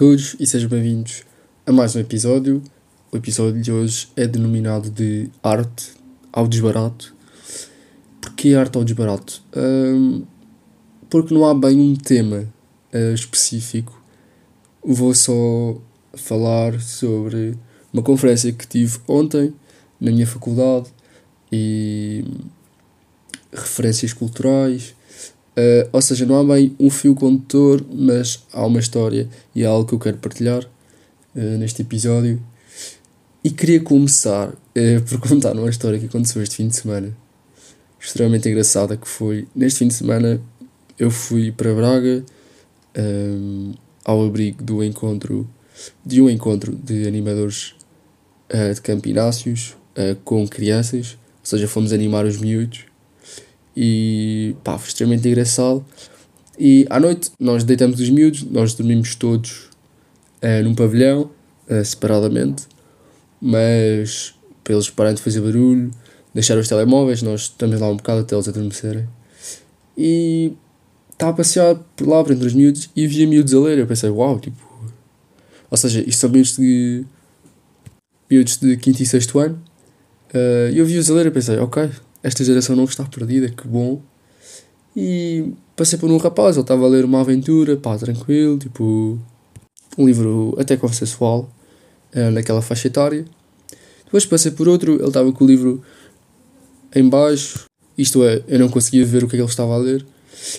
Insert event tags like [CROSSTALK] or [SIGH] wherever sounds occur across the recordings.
todos e sejam bem-vindos a mais um episódio. O episódio de hoje é denominado de Arte ao Desbarato. Porquê Arte ao Desbarato? Um, porque não há bem um tema uh, específico. Vou só falar sobre uma conferência que tive ontem na minha faculdade e referências culturais Uh, ou seja, não há bem um fio condutor, mas há uma história e é algo que eu quero partilhar uh, neste episódio. E queria começar uh, [LAUGHS] por contar uma história que aconteceu este fim de semana, extremamente engraçada, que foi, neste fim de semana, eu fui para Braga um, ao abrigo do encontro, de um encontro de animadores de campináceos com crianças, ou seja, fomos animar os miúdos e pá, foi extremamente engraçado. E à noite nós deitamos os miúdos, nós dormimos todos uh, num pavilhão, uh, separadamente, mas para eles pararem de fazer barulho, deixar os telemóveis, nós estamos lá um bocado até eles adormecerem. E estava a passear por lá, por entre os miúdos, e via miúdos a ler. Eu pensei, uau, tipo. Ou seja, isto são miúdos de. miúdos de 5 e 6 ano. Uh, e eu vi-os a ler e pensei, ok, esta geração não está perdida, que bom. E passei por um rapaz, ele estava a ler uma aventura, pá, tranquilo, tipo, um livro até consensual, uh, naquela faixa etária. Depois passei por outro, ele estava com o livro em baixo, isto é, eu não conseguia ver o que é que ele estava a ler.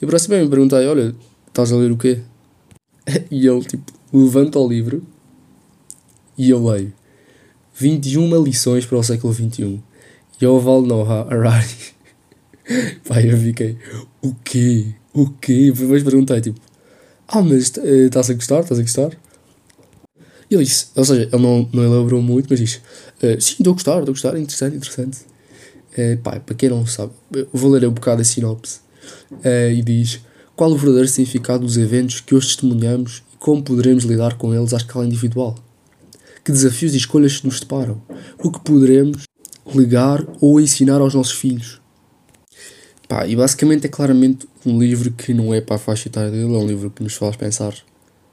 E aproximei-me perguntei, olha, estás a ler o quê? [LAUGHS] E ele, tipo, levanta o livro e eu leio 21 lições para o século XXI. Yoval Noah Harari. [LAUGHS] Pai, eu fiquei, o quê? O quê? Depois perguntei, tipo, ah, mas eh, estás a gostar? Estás a gostar? E ele disse, ou seja, ele não, não elaborou muito, mas disse, uh, sim, estou a gostar, estou a gostar, interessante, interessante. Uh, pai, para quem não sabe, vou ler um bocado a sinopse. Uh, e diz, qual o verdadeiro significado dos eventos que hoje testemunhamos e como poderemos lidar com eles à escala individual? Que desafios e escolhas nos deparam? O que poderemos legar ou ensinar aos nossos filhos. Pá, e basicamente é claramente um livro que não é para a faixa etária dele, é um livro que nos faz pensar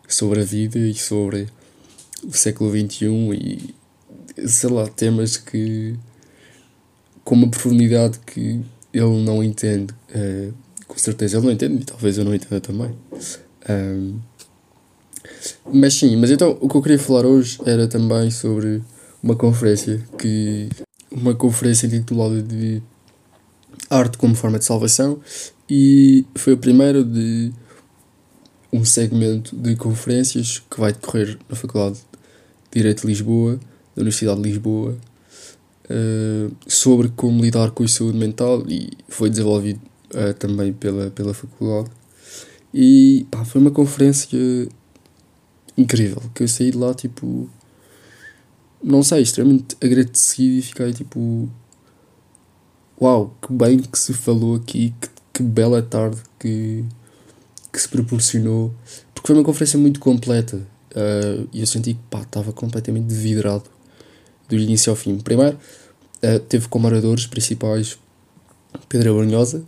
sobre a vida e sobre o século XXI e sei lá, temas que com uma profundidade que ele não entende. Uh, com certeza ele não entende e talvez eu não entenda também. Um, mas sim, mas então o que eu queria falar hoje era também sobre uma conferência que uma conferência intitulada de Arte como Forma de Salvação e foi a primeira de um segmento de conferências que vai decorrer na Faculdade de Direito de Lisboa, da Universidade de Lisboa, uh, sobre como lidar com a saúde mental e foi desenvolvido uh, também pela, pela faculdade. E pá, foi uma conferência incrível, que eu saí de lá tipo não sei, extremamente agradecido e fiquei tipo. Uau, que bem que se falou aqui, que, que bela tarde que, que se proporcionou. Porque foi uma conferência muito completa uh, e eu senti que estava completamente vidrado do início ao fim. Primeiro, uh, teve como oradores principais Pedro Brunhosa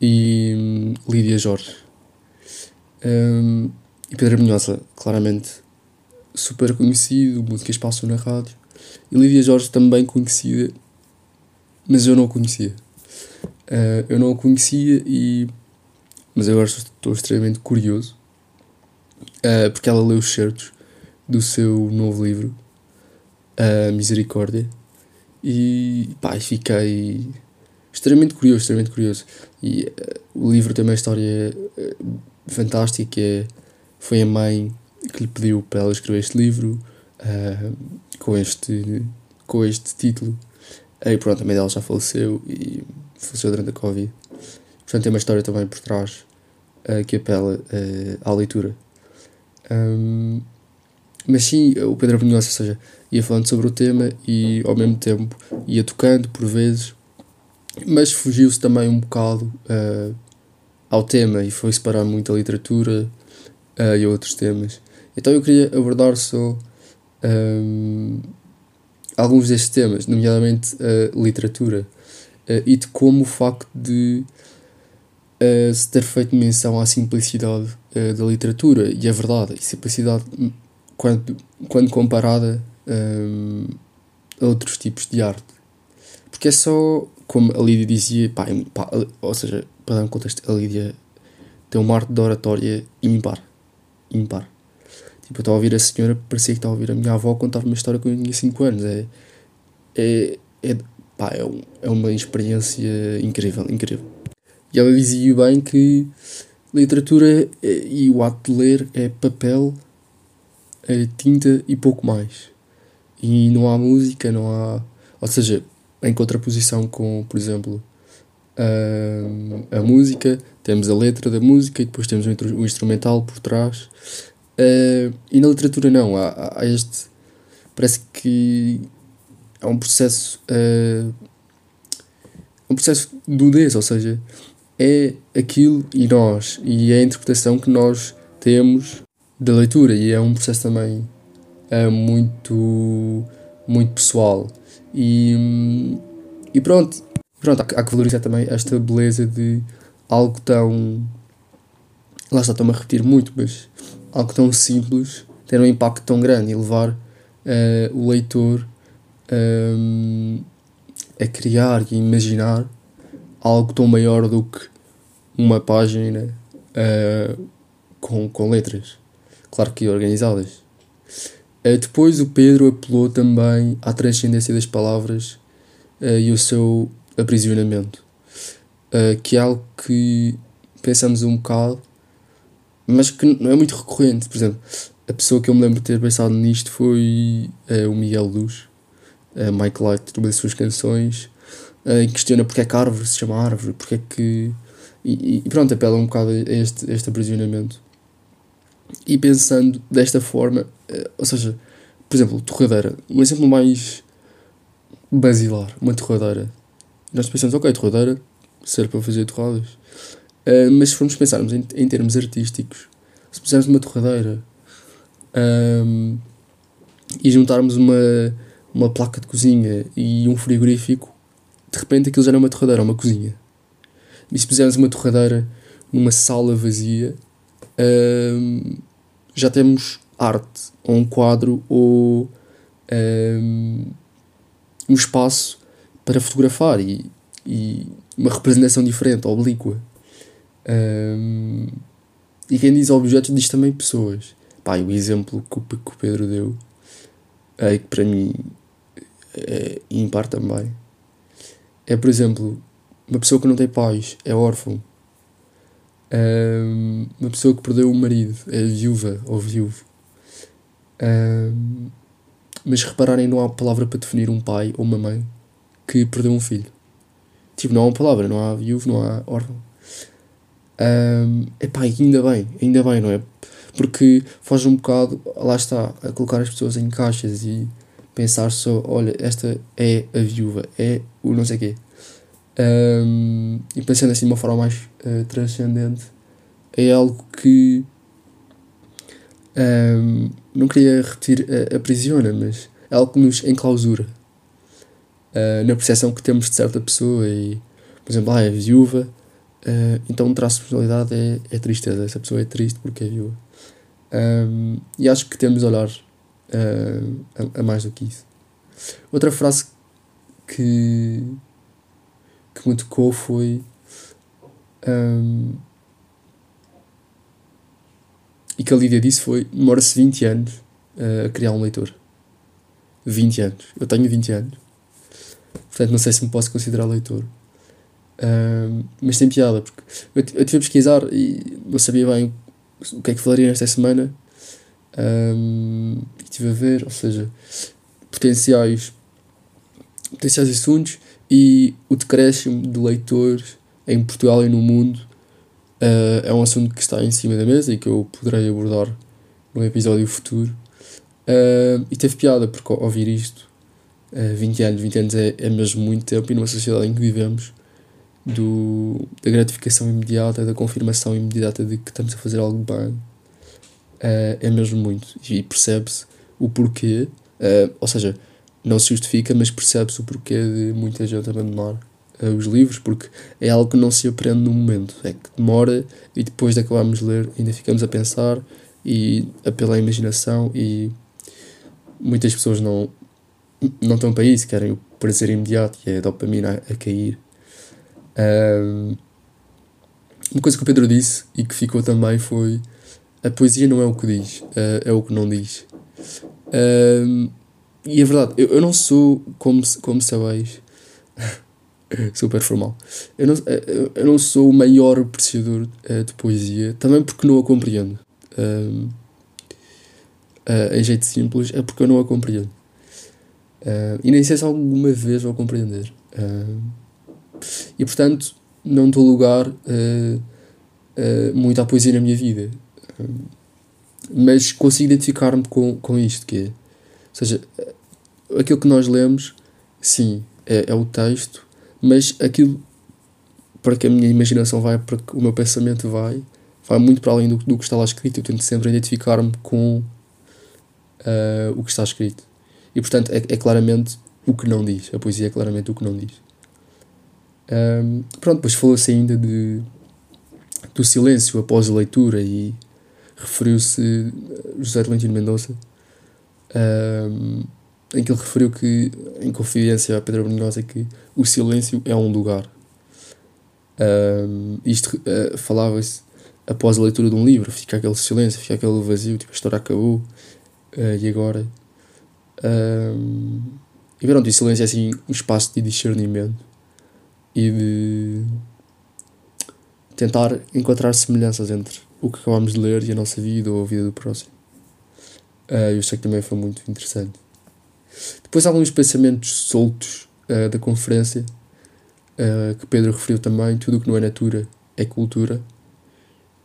e um, Lídia Jorge. Um, e Pedro Brunhosa, claramente super conhecido, músicas passam na rádio. E Lídia Jorge também conhecida, mas eu não a conhecia. Uh, eu não a conhecia e. Mas agora estou extremamente curioso uh, porque ela leu os certos do seu novo livro, uh, Misericórdia, e pá, fiquei extremamente curioso, extremamente curioso. E o livro tem uma história fantástica é, foi a mãe que lhe pediu para ela escrever este livro uh, com, este, com este título. E pronto, a mãe dela já faleceu e faleceu durante a Covid. Portanto, tem uma história também por trás uh, que apela uh, à leitura. Um, mas sim, o Pedro Abrunhosa, ou seja, ia falando sobre o tema e ao mesmo tempo ia tocando por vezes, mas fugiu-se também um bocado uh, ao tema e foi separar muito a literatura uh, e outros temas. Então eu queria abordar só um, alguns destes temas, nomeadamente a literatura, uh, e de como o facto de uh, se ter feito menção à simplicidade uh, da literatura, e é verdade, e simplicidade quando, quando comparada um, a outros tipos de arte. Porque é só, como a Lídia dizia, pá, pá, ou seja, para dar um contexto, a Lídia tem uma arte de oratória ímpar. Ímpar. Tipo, eu estava a ouvir a senhora, parecia que estava a ouvir a minha avó contar uma história quando eu tinha 5 anos. É, é, é, pá, é, um, é uma experiência incrível, incrível. E ela dizia bem que literatura e o ato de ler é papel, é tinta e pouco mais. E não há música, não há. Ou seja, em contraposição com, por exemplo, a, a música, temos a letra da música e depois temos o, instrumental por trás. Uh, e na literatura não, há, há, este. Parece que há um processo. Uh, um processo de nudez, ou seja, é aquilo e nós, e é a interpretação que nós temos da leitura, e é um processo também uh, muito, muito pessoal. E, e pronto, pronto, há, há que valorizar também esta beleza de algo tão. Lá está, estou-me a repetir muito, mas algo tão simples ter um impacto tão grande e levar uh, o leitor um, a criar e imaginar algo tão maior do que uma página uh, com, com letras, claro que organizadas. Uh, depois o Pedro apelou também à transcendência das palavras e o seu aprisionamento, que é algo que pensamos um bocado mas que não é muito recorrente. Por exemplo, a pessoa que eu me lembro de ter pensado nisto foi uh, o Miguel Luz, uh, Mike Light, numa das suas canções, uh, questiona porque é que a árvore se chama árvore, porque é que. E, e pronto, apela um bocado a este, a este aprisionamento. E pensando desta forma, ou seja, por exemplo, torradeira, um exemplo mais basilar, uma torradeira. Nós pensamos, ok, torradeira, serve para fazer torradas. Uh, mas se formos pensarmos em, em termos artísticos, se pusermos uma torradeira um, e juntarmos uma, uma placa de cozinha e um frigorífico, de repente aquilo já não é uma torradeira, é uma cozinha. E se pusermos uma torradeira numa sala vazia, um, já temos arte, ou um quadro, ou um, um espaço para fotografar e, e uma representação diferente, oblíqua. Um, e quem diz objetos diz também pessoas. Pá, o exemplo que o, Pedro deu, é, que para mim é impar também, é por exemplo, uma pessoa que não tem pais, é órfão. Um, uma pessoa que perdeu o marido, é viúva ou viúvo. Um, mas repararem, não há palavra para definir um pai ou uma mãe que perdeu um filho. Tipo, não há uma palavra, não há viúvo, não há órfão. Um, epá, ainda bem, ainda bem, não é? Porque foge um bocado, lá está, a colocar as pessoas em caixas e pensar só, olha, esta é a viúva, é o não sei quê. Um, e pensando assim de uma forma mais uh, transcendente, é algo que um, não queria repetir a, a prisiona, mas é algo que nos enclausura uh, na percepção que temos de certa pessoa e, por exemplo, ah, é viúva, Uh, então um traço de personalidade é, é tristeza. Essa pessoa é triste porque é viúva. Um, e acho que temos de olhar uh, a, a, mais do que isso. Outra frase que, que me tocou foi. Um, e que a Lídia disse foi: demora-se 20 anos uh, a criar um leitor. 20 anos. Eu tenho 20 anos. Portanto, não sei se me posso considerar leitor mas tem piada, porque eu, eu tive a pesquisar e não sabia bem o que é que falaria nesta semana. Um, e estive a ver, ou seja, potenciais, potenciais assuntos e o decréscimo de leitores em Portugal e no mundo uh, é um assunto que está em cima da mesa e que eu poderei abordar num episódio futuro. Uh, e teve piada porque ouvir isto, uh, 20 anos, 20 anos é, é mesmo muito tempo e numa sociedade em que vivemos do, da gratificação imediata, da confirmação imediata de que estamos a fazer algo bem, uh, é mesmo muito. E percebe-se o porquê, uh, ou seja, não se justifica, mas percebe-se o porquê de muita gente abandonar uh, os livros, porque é algo que não se aprende no momento, é que demora e depois de acabarmos de ler ainda ficamos a pensar e apelar à imaginação e muitas pessoas não, não estão para isso, querem o prazer imediato e é a dopamina a, a cair. Um, uma coisa que o Pedro disse e que ficou também foi a poesia não é o que diz, uh, é o que não diz. E é verdade, eu, eu não sou, como, como sabeis, [LAUGHS] super formal, eu não, eu não sou o maior apreciador uh, de poesia, também porque não a compreendo. Em jeito simples, é porque eu não a compreendo. E nem sei se alguma vez vou compreender. Uh, e portanto, não dou lugar uh, muito à poesia na minha vida. mas consigo identificar-me com, com isto, que é, ou seja, aquilo que nós lemos, sim, é, é o texto, mas aquilo para que a minha imaginação vai, para que o meu pensamento vai, vai muito para além do, do que está lá escrito. Eu tento sempre identificar-me com uh, o que está escrito. E portanto é, é, claramente o que não diz. A poesia é claramente o que não diz. Um, pronto, depois falou-se ainda de, do silêncio após a leitura e referiu-se José Tolentino Mendonça um, em que ele referiu que, em confidência a Pedro Brunhosa, que o silêncio é um lugar. Um, isto uh, falava-se após a leitura de um livro, fica aquele silêncio, fica aquele vazio, tipo, a história acabou, Uh, e agora. Um, e pronto, o silêncio é assim um espaço de discernimento e de tentar encontrar semelhanças entre o que acabamos de ler e a nossa vida ou a vida do próximo. Uh, eu sei que também foi muito interessante. Depois alguns pensamentos soltos uh, da conferência uh, que Pedro referiu também, tudo o que não é natura é cultura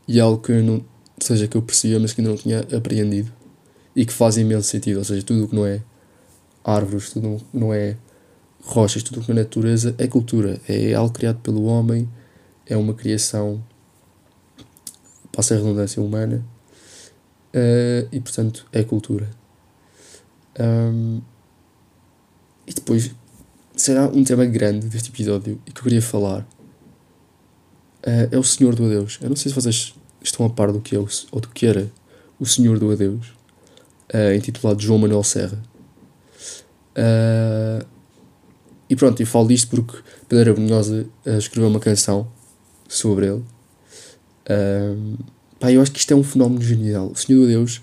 e algo que eu não, seja que eu percebia mas que ainda não tinha apreendido e que faz imenso sentido. Ou seja, tudo o que não é árvores, tudo não é rochas, tudo o que é natureza é cultura. É algo criado pelo homem, é uma criação, passa a redundância humana, uh, e portanto é cultura. Um, e depois será um tema grande deste episódio e que eu queria falar. Uh, é o Senhor do Adeus. Eu não sei se vocês estão a par do que é o, ou do que era o Senhor do Adeus uh, intitulado João Manuel Serra. E pronto, eu falo disto porque Pedro Abunhosa uh, escreveu uma canção sobre ele. Uh, pá, eu acho que isto é um fenómeno genial. O Senhor do Deus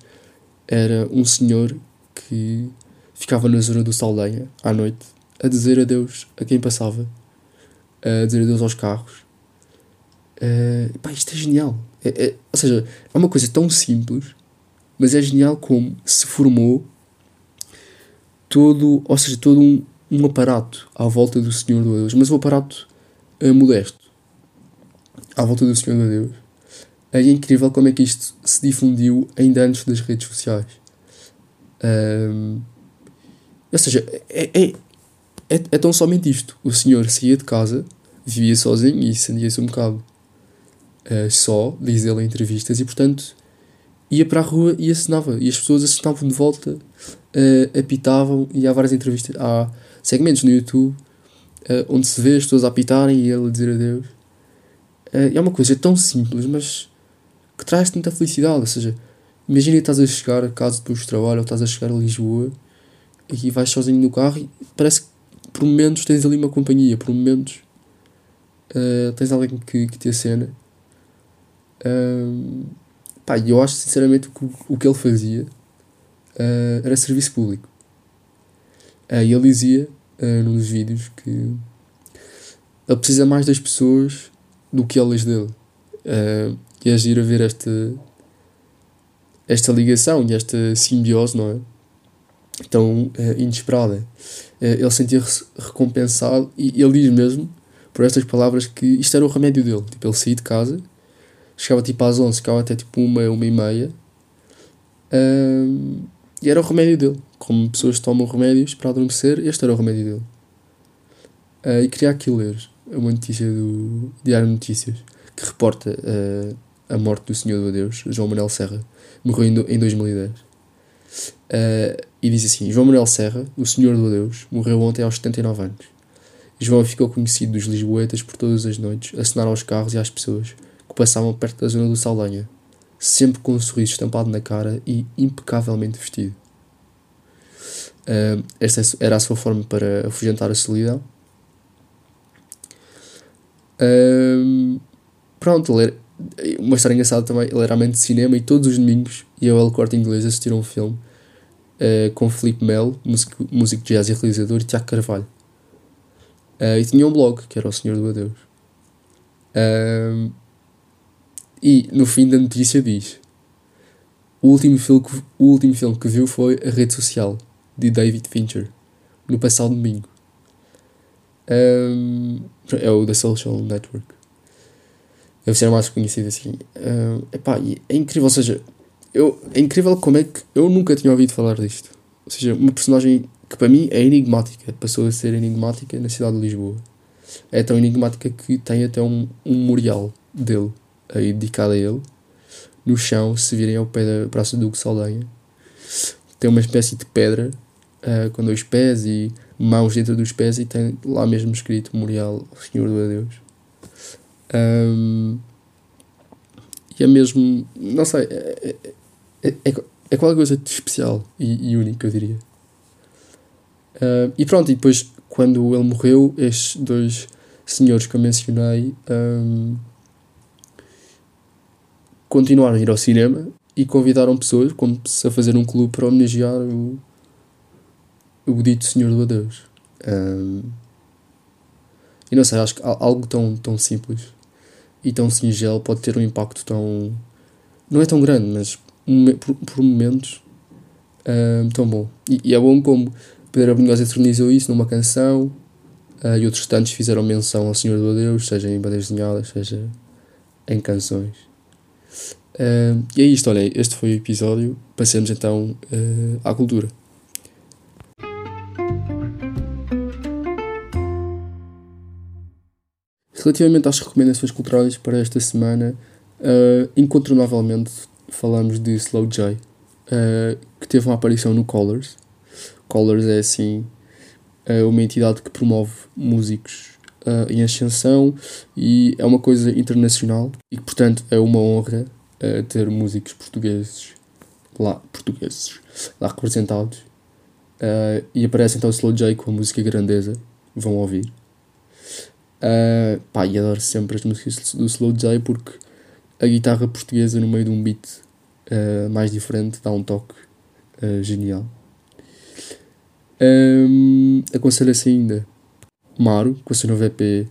era um senhor que ficava na zona do Saldanha à noite a dizer adeus a quem passava, a dizer adeus aos carros. Uh, pá, isto é genial. É, é, ou seja, é uma coisa tão simples mas é genial como se formou todo, ou seja, todo um, um aparato à volta do Senhor do Deus, mas um aparato uh, modesto à volta do Senhor do Deus. É incrível como é que isto se difundiu ainda antes das redes sociais. Um, ou seja, é, é, é, é, tão somente isto. O senhor saía de casa, vivia sozinho e sentia-se um bocado uh, só, diz ele em entrevistas, e portanto ia para a rua e assinava. E as pessoas assinavam de volta, uh, apitavam, e há várias entrevistas. Há segmentos no YouTube uh, onde se vê as pessoas a apitarem e ele a dizer adeus. Uh, é uma coisa tão simples, mas que traz tanta felicidade. Ou seja, imagina que estás a chegar a casa do trabalho ou estás a chegar a Lisboa e vais sozinho no carro e parece que por momentos tens ali uma companhia, por momentos uh, tens alguém que, que te acena. Uh, Pá, eu acho sinceramente que o, o que ele fazia uh, era serviço público. Uh, e ele dizia uh, num dos vídeos que ele precisa mais das pessoas do que elas dele. Uh, e é giro a ver esta, esta ligação e esta simbiose, não é? Tão uh, inesperada. Uh, ele sentia-se recompensado e ele diz mesmo, por estas palavras, que isto era o remédio dele. Tipo, ele saía de casa Chegava tipo às 11, ficava até tipo uma, uma e meia. Um, e era o remédio dele. Como pessoas tomam remédios para adormecer, este era o remédio dele. Uh, e queria aqui ler uma notícia do Diário de Notícias que reporta uh, a morte do Senhor do Adeus, João Manuel Serra. Morreu em, em 2010. Uh, e diz assim: João Manuel Serra, o Senhor do Adeus, morreu ontem aos 79 anos. João ficou conhecido dos Lisboetas por todas as noites, a cenar aos carros e às pessoas que passavam perto da zona do Saldanha, sempre com um sorriso estampado na cara e impecavelmente vestido. Uh, esta era a sua forma para afugentar a solidão. Uh, pronto, ele era, uma história engraçada também, ele era amante de cinema e todos os domingos ia ao El Corte Inglês assistir a um filme uh, com Felipe Melo, músico, músico de jazz e realizador, e Tiago Carvalho. Uh, e tinha um blog, que era o Senhor do Adeus. Uh, e no fim da notícia diz: o último, filme que, o último filme que viu foi A Rede Social, de David Fincher, no passado domingo. Um, é o The Social Network. Deve ser mais conhecido assim. Um, epá, é incrível, ou seja, eu, é incrível como é que eu nunca tinha ouvido falar disto. Ou seja, uma personagem que para mim é enigmática, passou a ser enigmática na cidade de Lisboa. É tão enigmática que tem até um, um memorial dele, aí dedicado a ele, no chão, se virem ao pé da Praça do Saldanha. Tem uma espécie de pedra uh, com dois pés e mãos dentro dos pés e tem lá mesmo escrito Memorial ao Senhor do Adeus. Um, e é mesmo, não sei, é, é, é, é qualquer coisa de especial e, e único, eu diria. Uh, e pronto, e depois, quando ele morreu, estes dois senhores que eu mencionei um, continuaram a ir ao cinema e convidaram pessoas, como se a fazer um clube para homenagear o, o dito Senhor do Adeus. Um, e não sei, acho que algo tão, tão simples e tão singelo pode ter um impacto tão. não é tão grande, mas por, por momentos um, tão bom. E, e, é bom como Pedro Abunhosa eternizou isso numa canção uh, e outros tantos fizeram menção ao Senhor do Adeus, seja em bandas desenhadas, seja em canções. E é isto, olha, este foi o episódio. Passemos então uh, à cultura. Relativamente às recomendações culturais para esta semana, uh, incontornavelmente falamos de Slow J, uh, que teve uma aparição no Colors. Colors é assim uh, uma entidade que promove músicos em ascensão e é uma coisa internacional e portanto, é uma honra ter músicos portugueses lá, portugueses lá representados. e aparece então Slow J com a música Grandeza, vão ouvir. Uh, pá, e adoro sempre as músicas do Slow J porque a guitarra portuguesa no meio de um beat uh, mais diferente dá um toque uh, genial. Um, Aconselho-se ainda Maro, com a sua nova EP,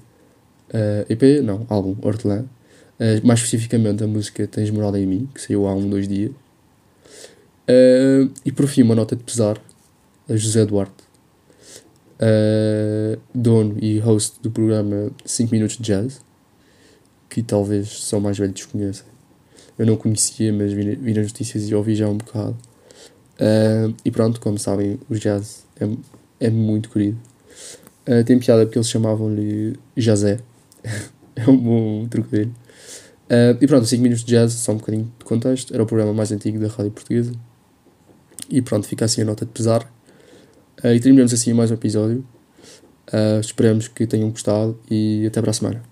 EP, não, álbum, Hortelã. Mais especificamente a música Tens Morada em Mim, que saiu há um, dois dias. E por fim, uma nota de pesar a José Duarte, uh, dono e host do programa 5 Minutos de Jazz, que talvez só mais velhos conheçam. Eu não conhecia, mas vi, vi nas notícias e ouvi já um bocado. Uh, e pronto, como sabem, o jazz é, é muito querido. Uh, tem piada porque eles chamavam-lhe Jazé. [LAUGHS] é um bom trocadilho. Uh, e pronto, 5 minutos de jazz, só um bocadinho de contexto. Era o programa mais antigo da rádio portuguesa. E pronto, fica assim a nota de pesar. Uh, e terminamos assim mais um episódio. Uh, esperamos que tenham gostado e até para a semana.